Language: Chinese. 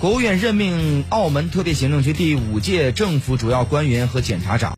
国务院任命澳门特别行政区第五届政府主要官员和检察长。